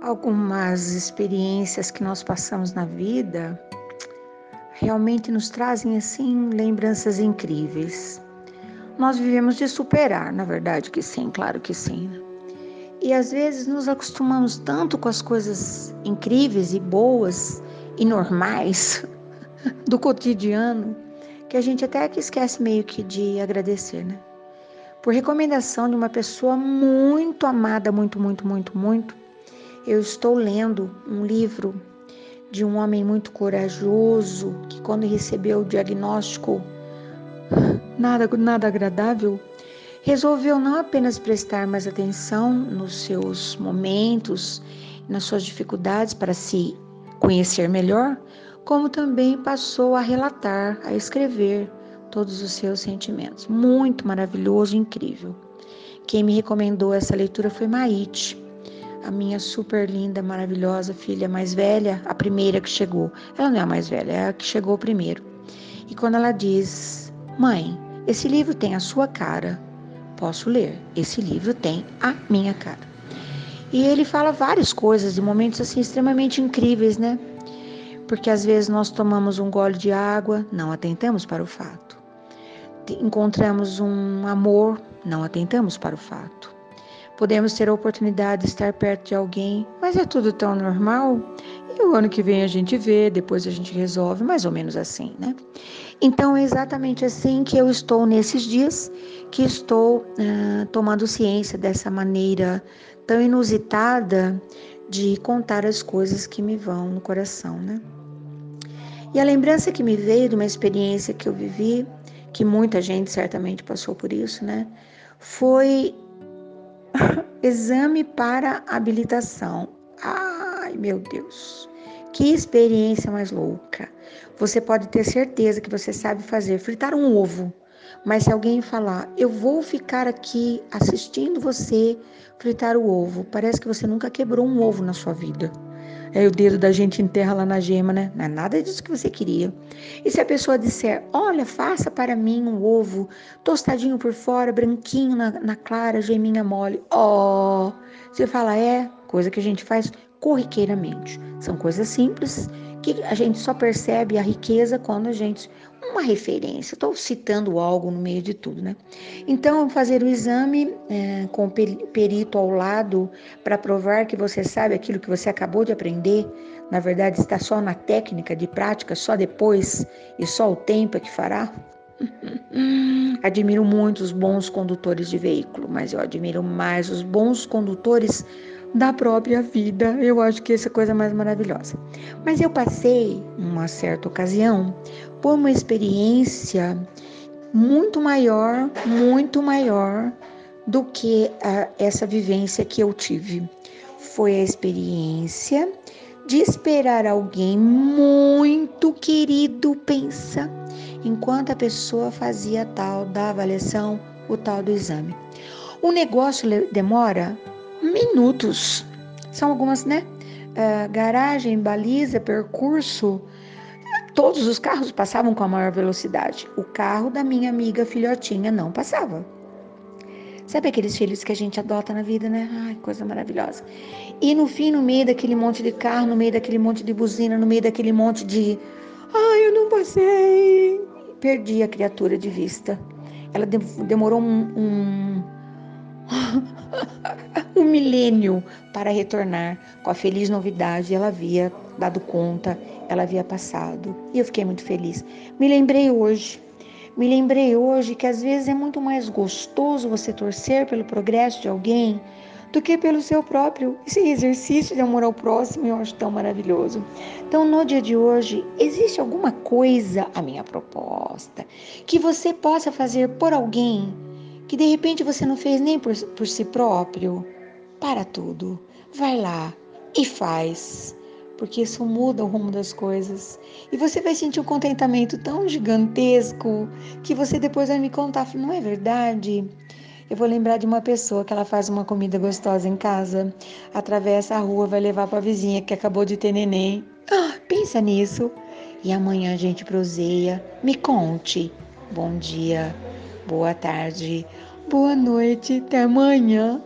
algumas experiências que nós passamos na vida realmente nos trazem assim lembranças incríveis. Nós vivemos de superar, na verdade que sim, claro que sim. Né? E às vezes nos acostumamos tanto com as coisas incríveis e boas e normais do cotidiano que a gente até que esquece meio que de agradecer, né? Por recomendação de uma pessoa muito amada, muito, muito, muito, muito, eu estou lendo um livro de um homem muito corajoso que quando recebeu o diagnóstico nada nada agradável, resolveu não apenas prestar mais atenção nos seus momentos, nas suas dificuldades para se conhecer melhor, como também passou a relatar, a escrever todos os seus sentimentos. Muito maravilhoso, incrível. Quem me recomendou essa leitura foi Maite, a minha super linda, maravilhosa filha mais velha, a primeira que chegou. Ela não é a mais velha, é a que chegou primeiro. E quando ela diz: Mãe, esse livro tem a sua cara, posso ler. Esse livro tem a minha cara. E ele fala várias coisas e momentos assim extremamente incríveis, né? Porque às vezes nós tomamos um gole de água, não atentamos para o fato. Encontramos um amor, não atentamos para o fato. Podemos ter a oportunidade de estar perto de alguém, mas é tudo tão normal. E o ano que vem a gente vê, depois a gente resolve, mais ou menos assim, né? Então é exatamente assim que eu estou nesses dias, que estou uh, tomando ciência dessa maneira tão inusitada de contar as coisas que me vão no coração, né? E a lembrança que me veio de uma experiência que eu vivi, que muita gente certamente passou por isso, né? Foi exame para habilitação. Ai, meu Deus. Que experiência mais louca. Você pode ter certeza que você sabe fazer fritar um ovo. Mas se alguém falar, eu vou ficar aqui assistindo você fritar o ovo, parece que você nunca quebrou um ovo na sua vida. Aí o dedo da gente enterra lá na gema, né? Não é nada disso que você queria. E se a pessoa disser, olha, faça para mim um ovo tostadinho por fora, branquinho na, na clara, geminha mole. Ó, oh, você fala, é, coisa que a gente faz corriqueiramente. São coisas simples que a gente só percebe a riqueza quando a gente. Uma referência, estou citando algo no meio de tudo, né? Então, fazer o exame é, com o perito ao lado para provar que você sabe aquilo que você acabou de aprender, na verdade está só na técnica de prática, só depois e só o tempo é que fará. admiro muito os bons condutores de veículo, mas eu admiro mais os bons condutores da própria vida. Eu acho que essa é a coisa mais maravilhosa. Mas eu passei, uma certa ocasião, por uma experiência muito maior, muito maior do que a, essa vivência que eu tive. Foi a experiência de esperar alguém muito querido, pensa, enquanto a pessoa fazia tal da avaliação, o tal do exame. O negócio demora minutos. São algumas, né? Uh, garagem, baliza, percurso. Todos os carros passavam com a maior velocidade. O carro da minha amiga filhotinha não passava. Sabe aqueles filhos que a gente adota na vida, né? Ai, coisa maravilhosa. E no fim, no meio daquele monte de carro, no meio daquele monte de buzina, no meio daquele monte de. Ai, eu não passei. Perdi a criatura de vista. Ela demorou um, um um milênio para retornar com a feliz novidade. Ela havia dado conta, ela havia passado. E eu fiquei muito feliz. Me lembrei hoje, me lembrei hoje que às vezes é muito mais gostoso você torcer pelo progresso de alguém do que pelo seu próprio. Esse exercício de amor ao próximo eu acho tão maravilhoso. Então, no dia de hoje, existe alguma coisa, a minha proposta, que você possa fazer por alguém que de repente você não fez nem por, por si próprio? Para tudo, vai lá e faz, porque isso muda o rumo das coisas. E você vai sentir um contentamento tão gigantesco que você depois vai me contar, não é verdade? Eu vou lembrar de uma pessoa que ela faz uma comida gostosa em casa, atravessa a rua, vai levar para a vizinha que acabou de ter neném. Ah, pensa nisso. E amanhã a gente proseia. Me conte. Bom dia, boa tarde, boa noite, até amanhã.